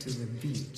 to the beach.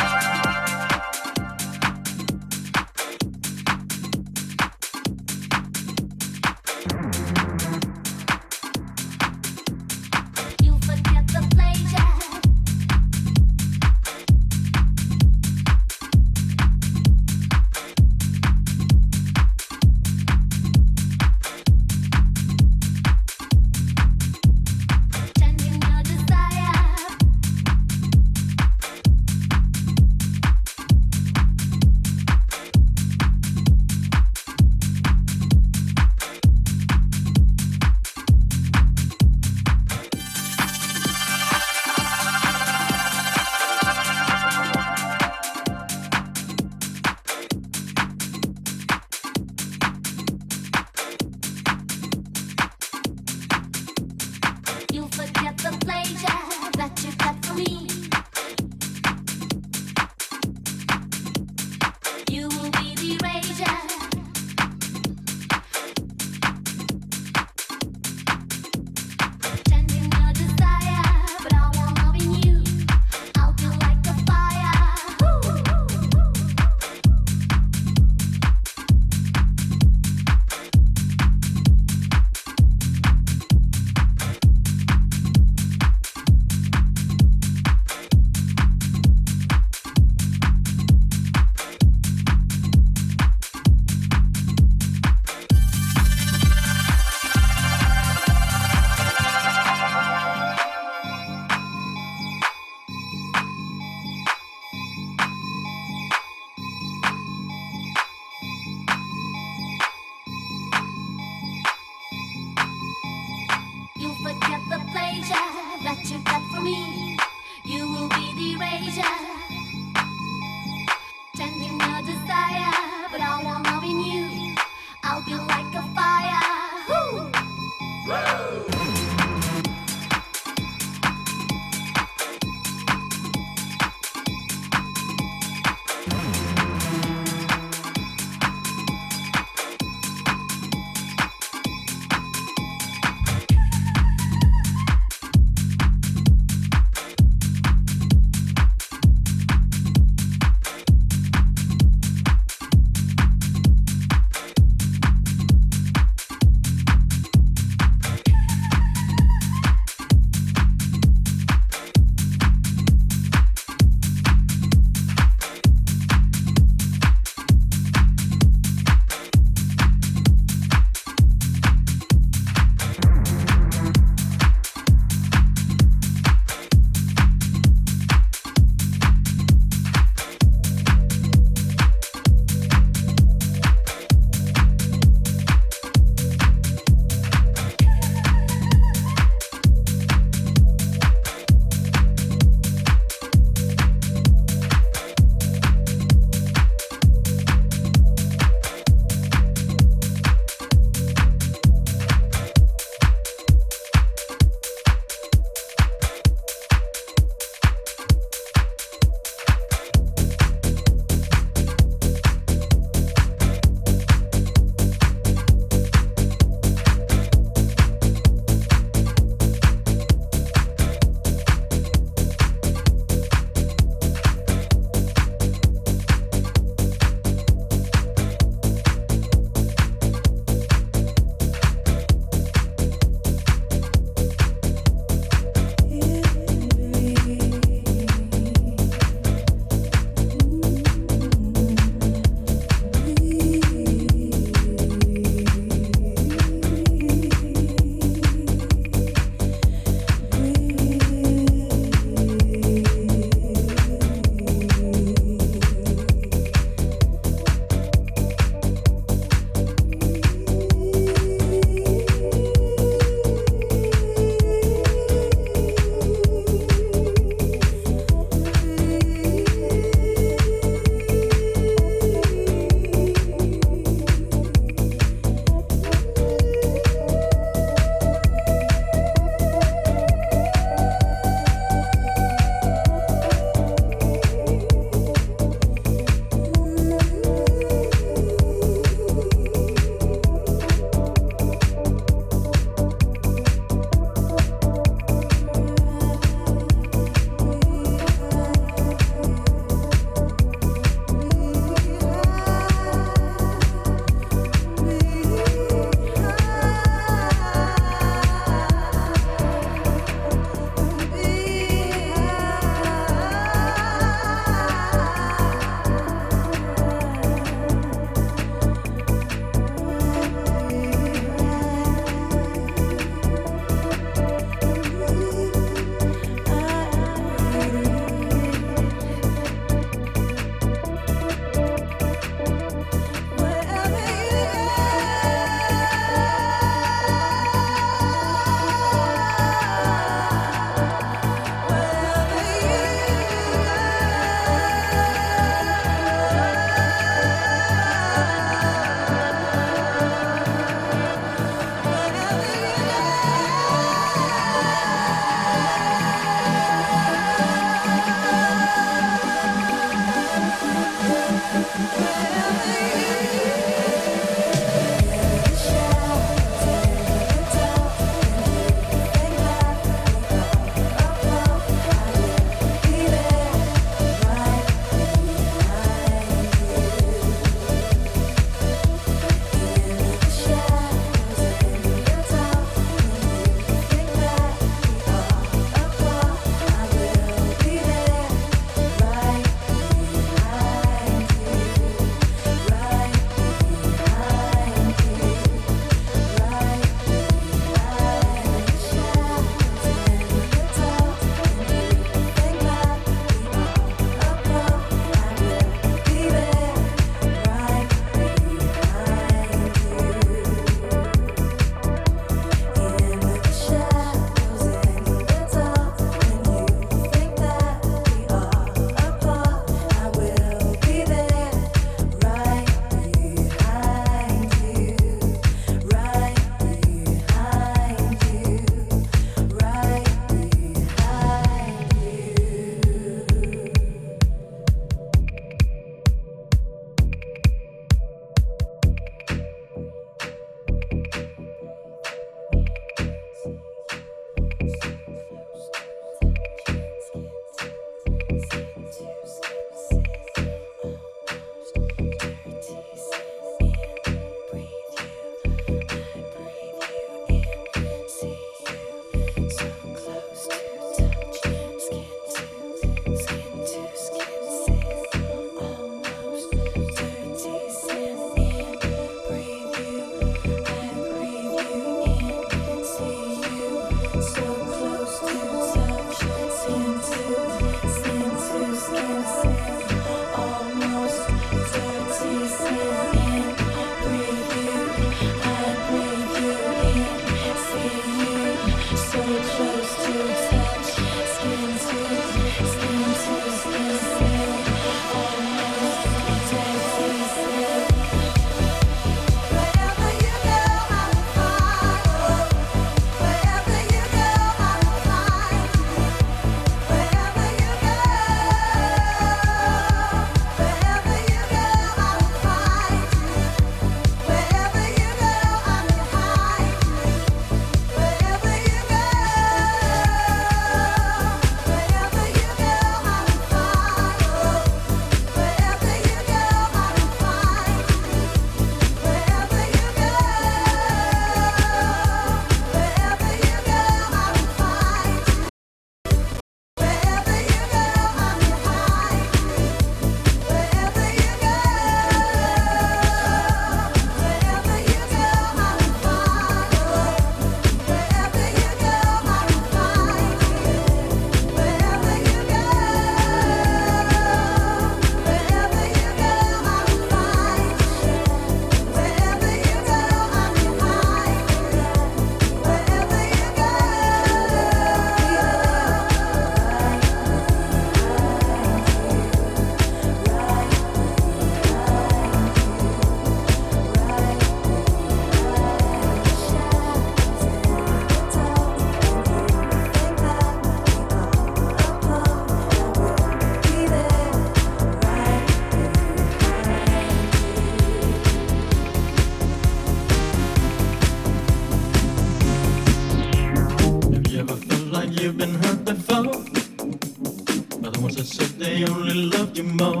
you mow.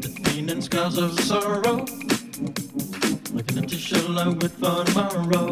The pain and scars of sorrow. Looking at empty shell I wait for tomorrow.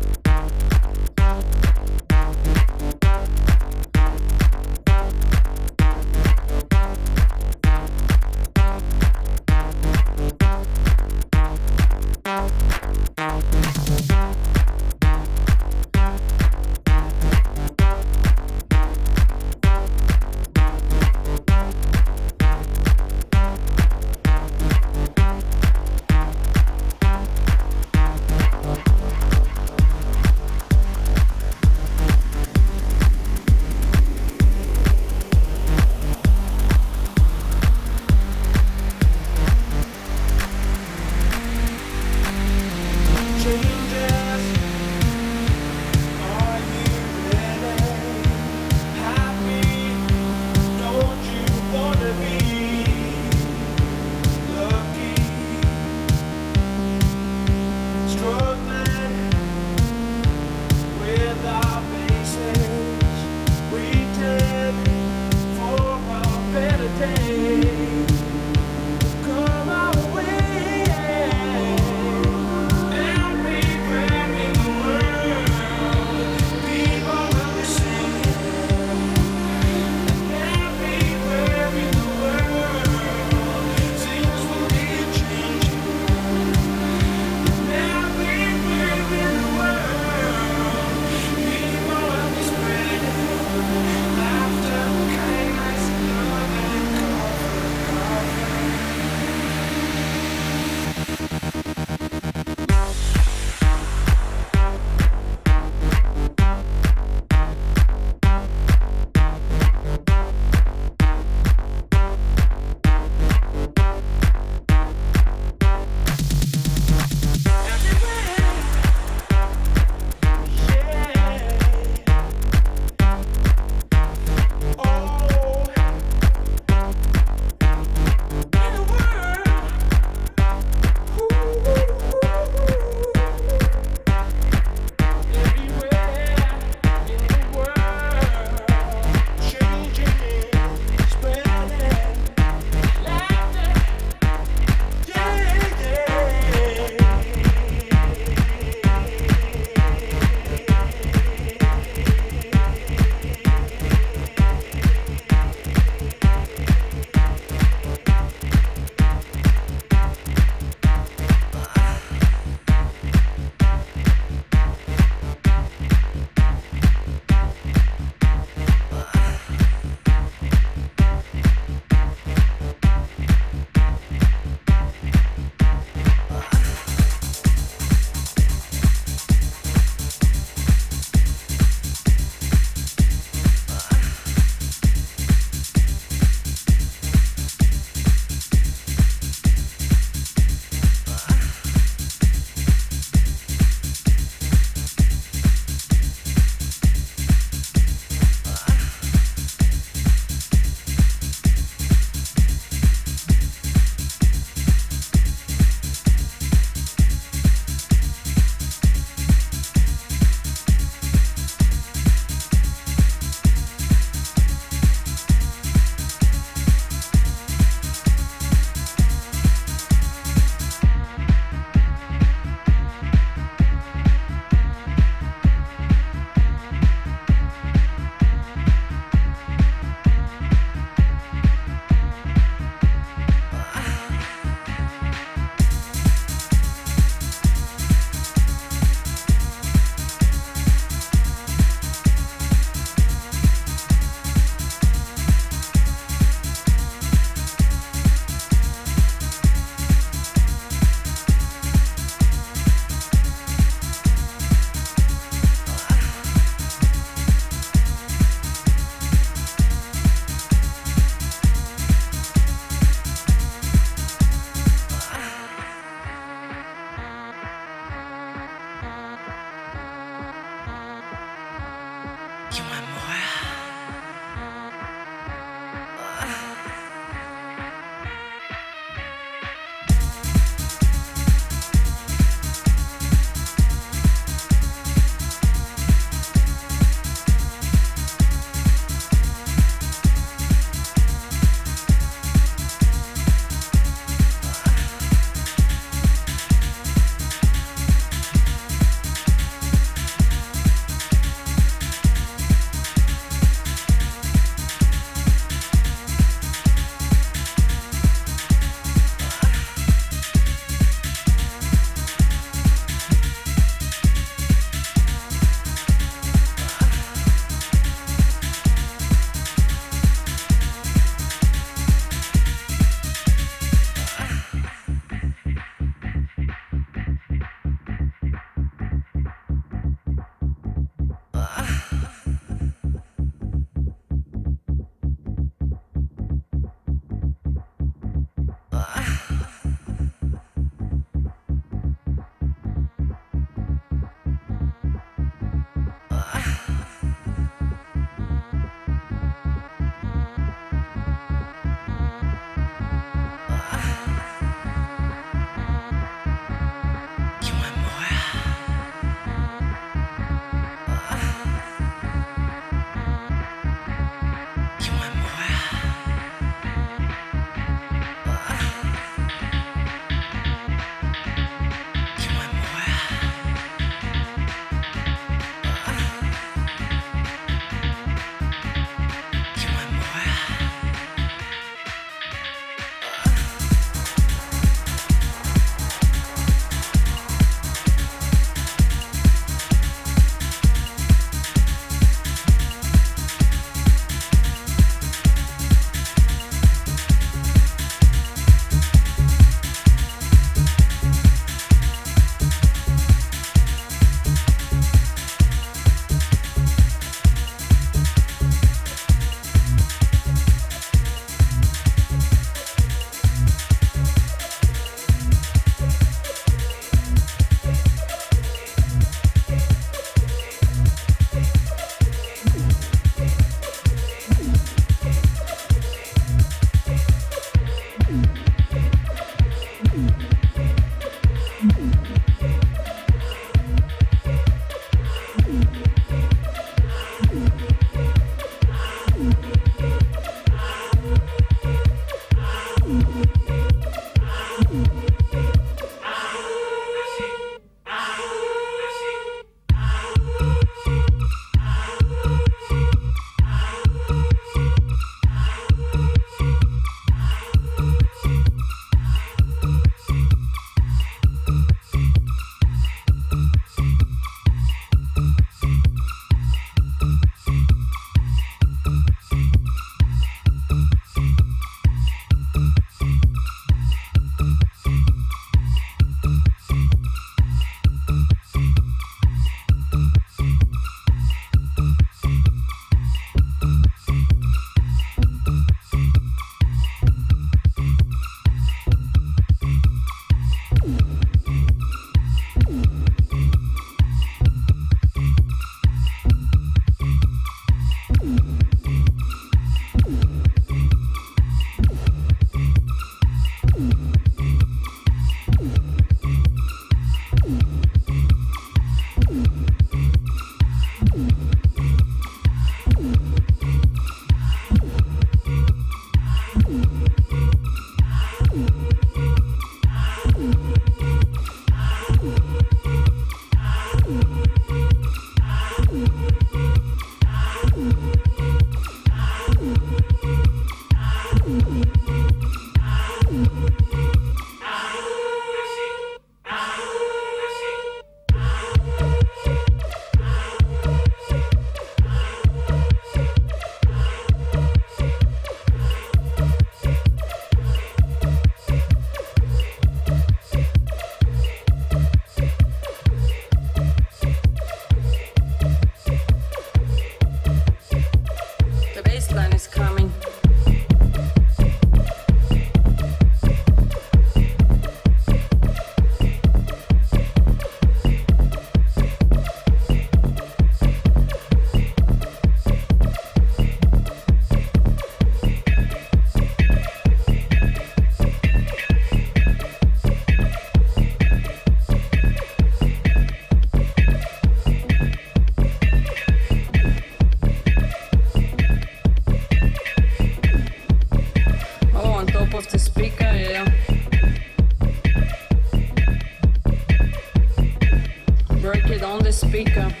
speaker.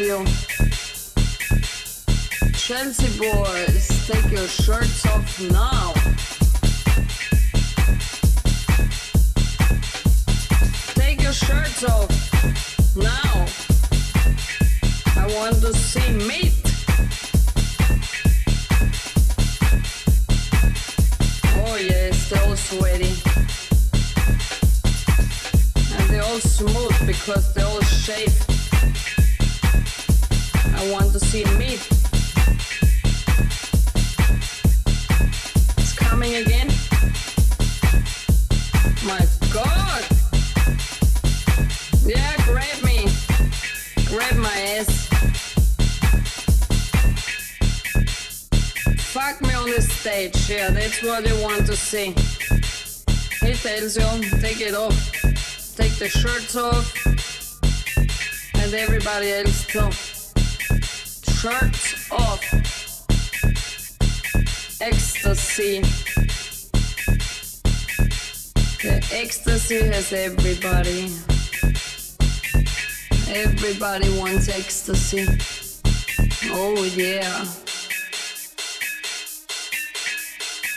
Sheffield, Chelsea boy. That's what you want to see. He tells you, take it off, take the shirts off, and everybody else too. Shirts off. Ecstasy. The ecstasy has everybody. Everybody wants ecstasy. Oh yeah.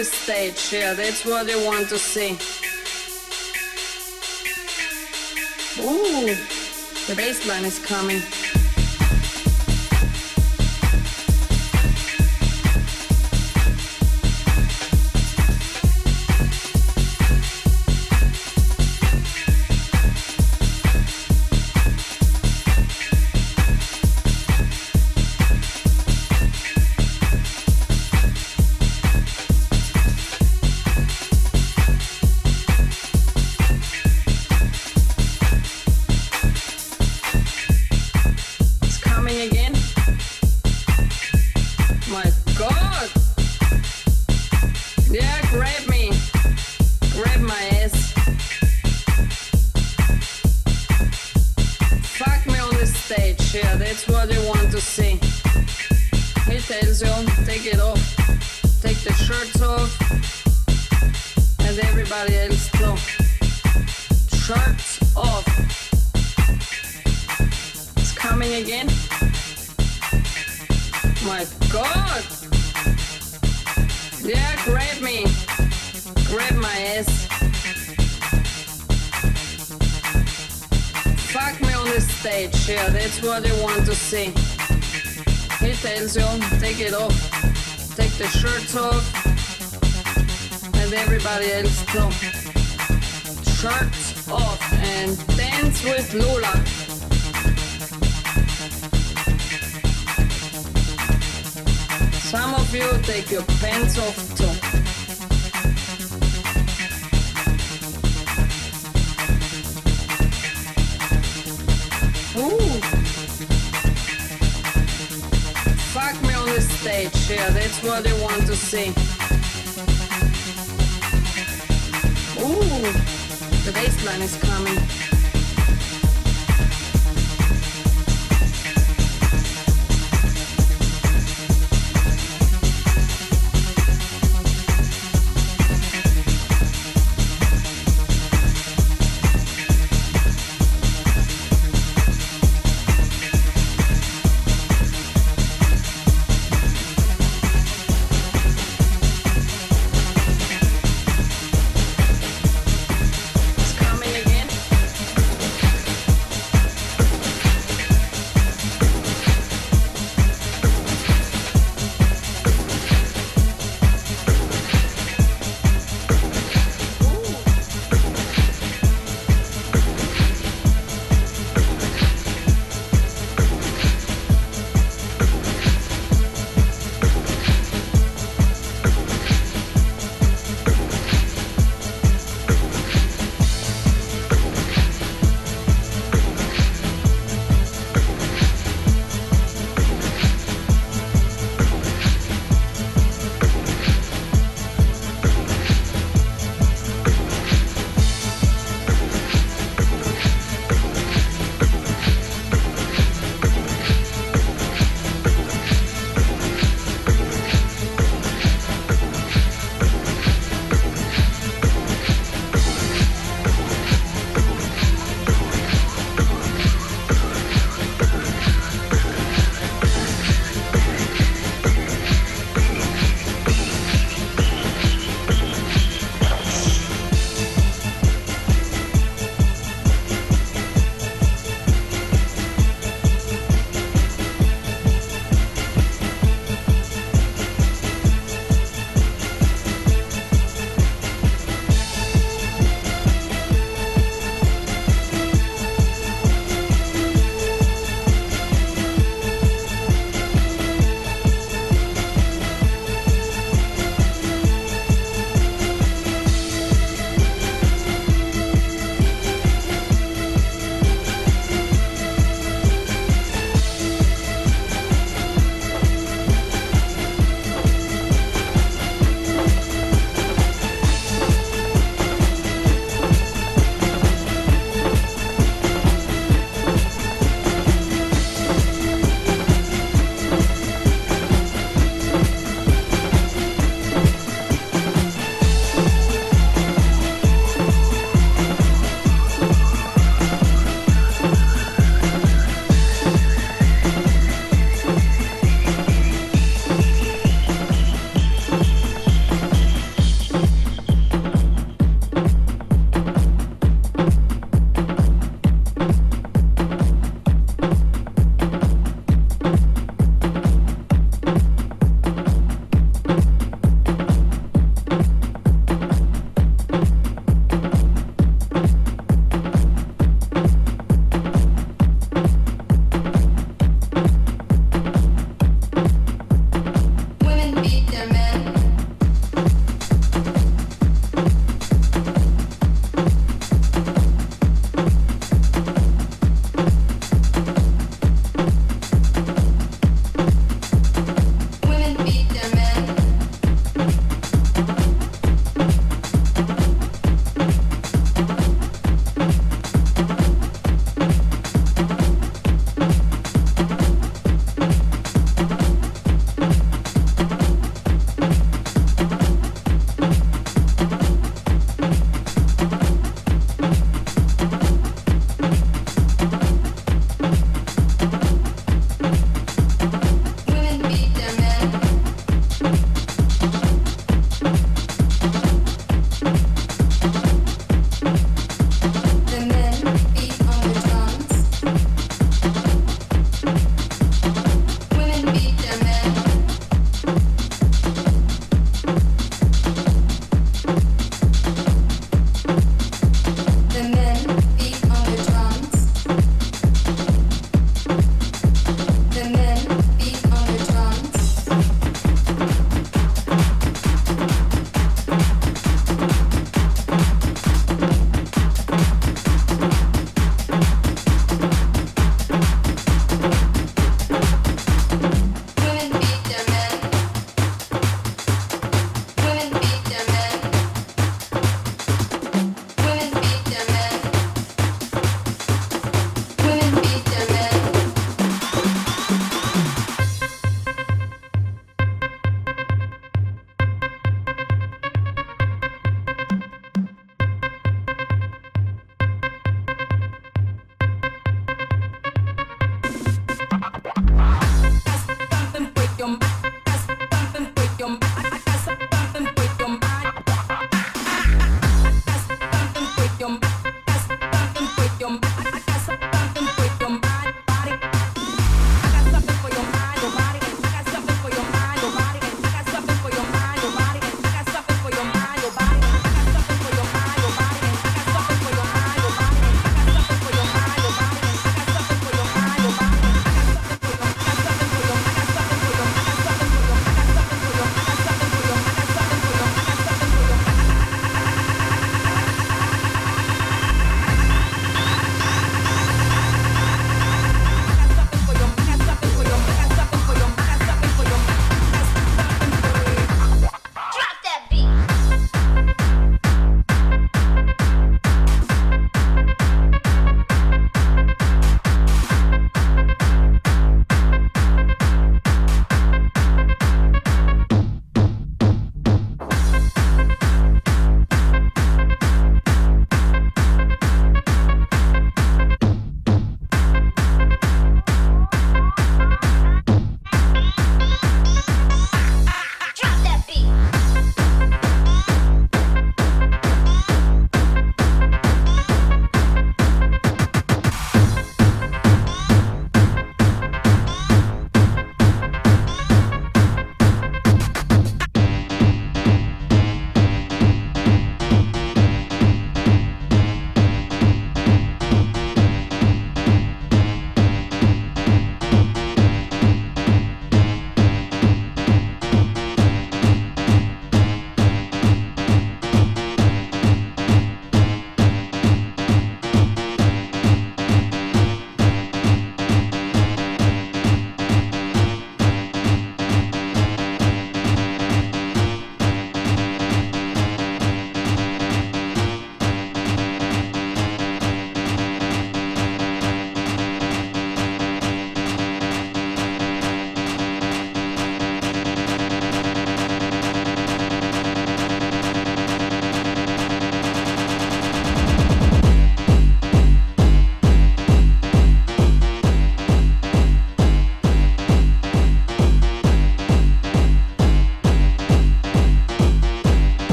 the stage here. That's what I want to see. Ooh, the bass line is coming.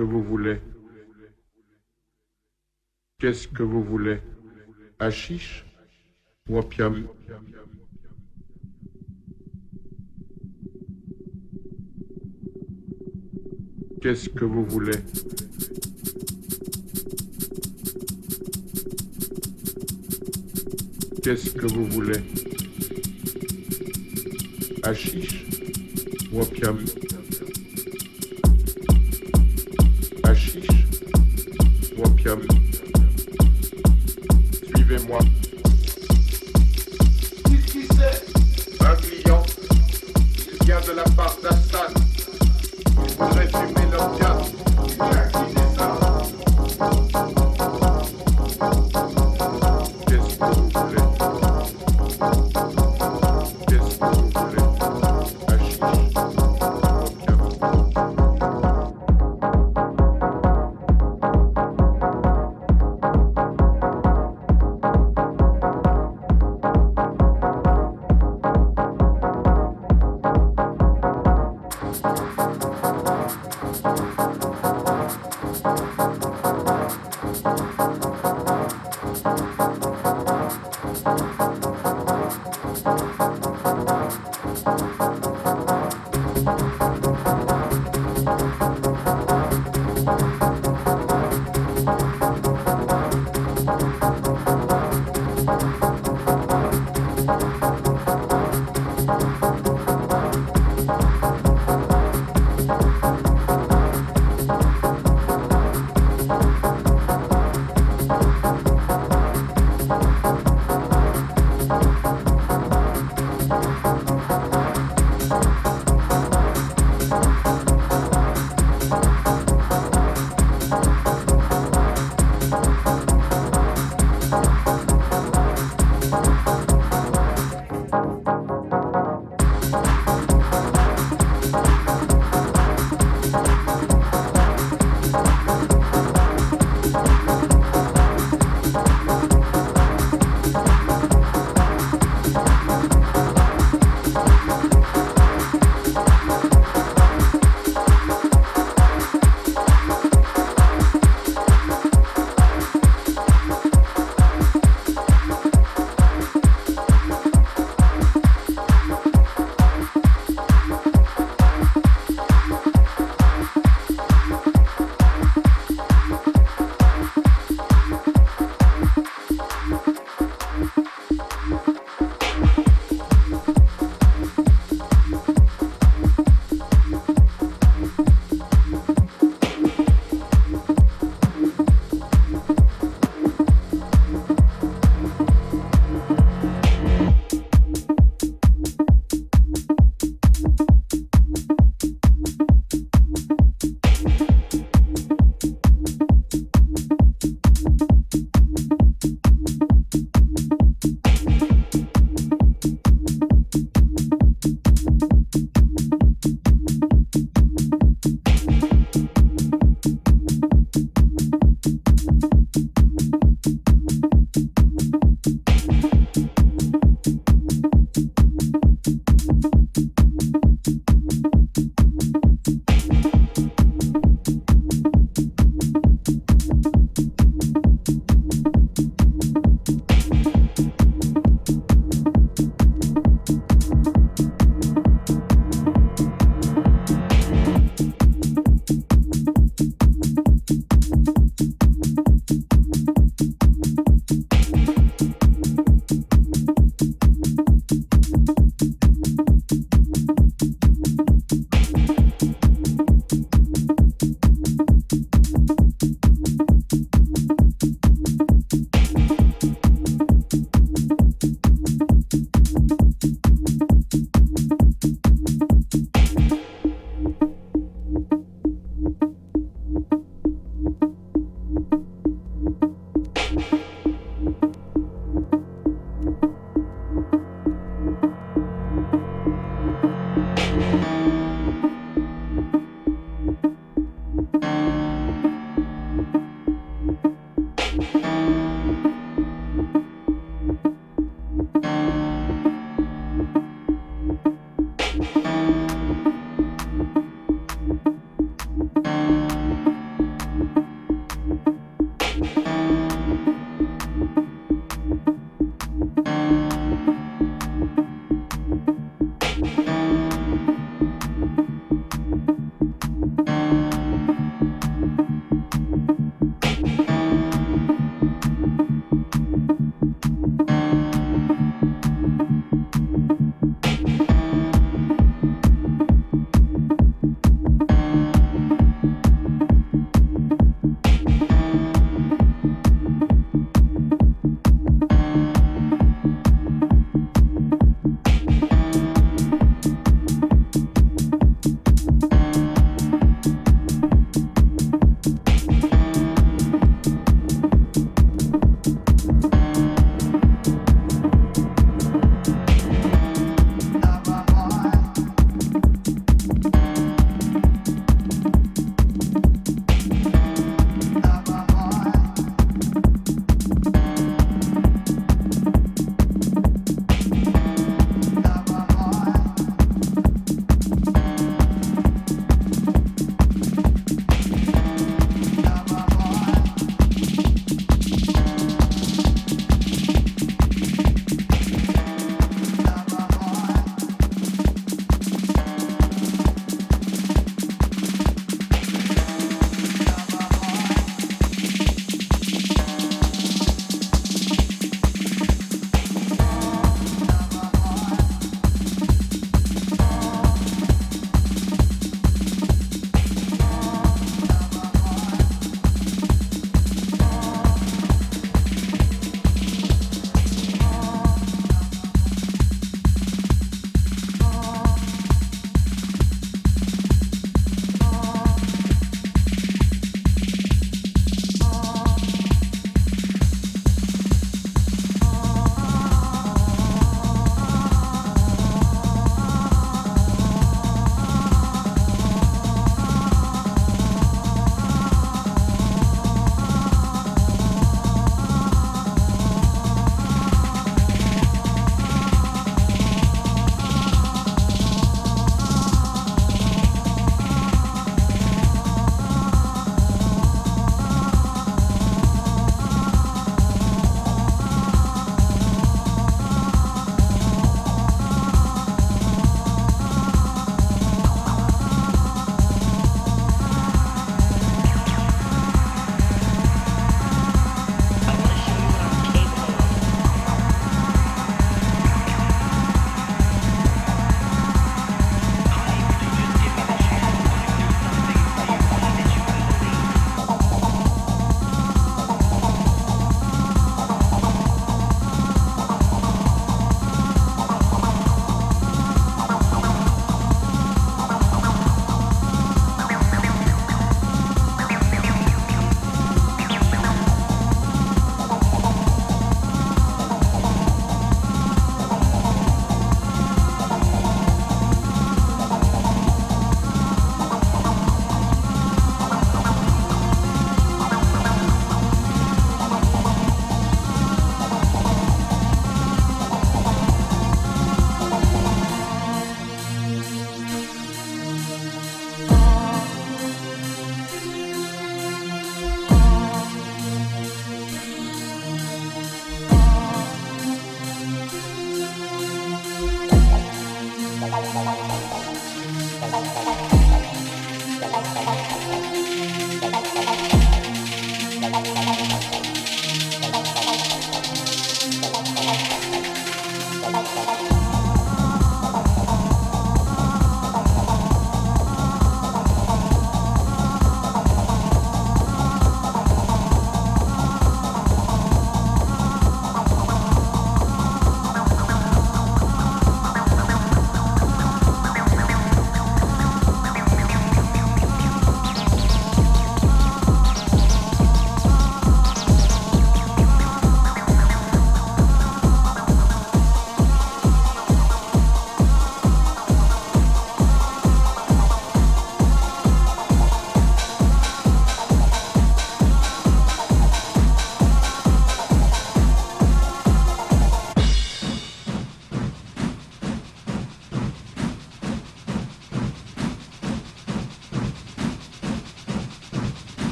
Que vous voulez. Qu'est-ce que vous voulez? Hachiche ou opium? Qu'est-ce que vous voulez? Qu'est-ce que vous voulez? Hachiche ou opium?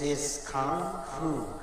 Is Kung Fu.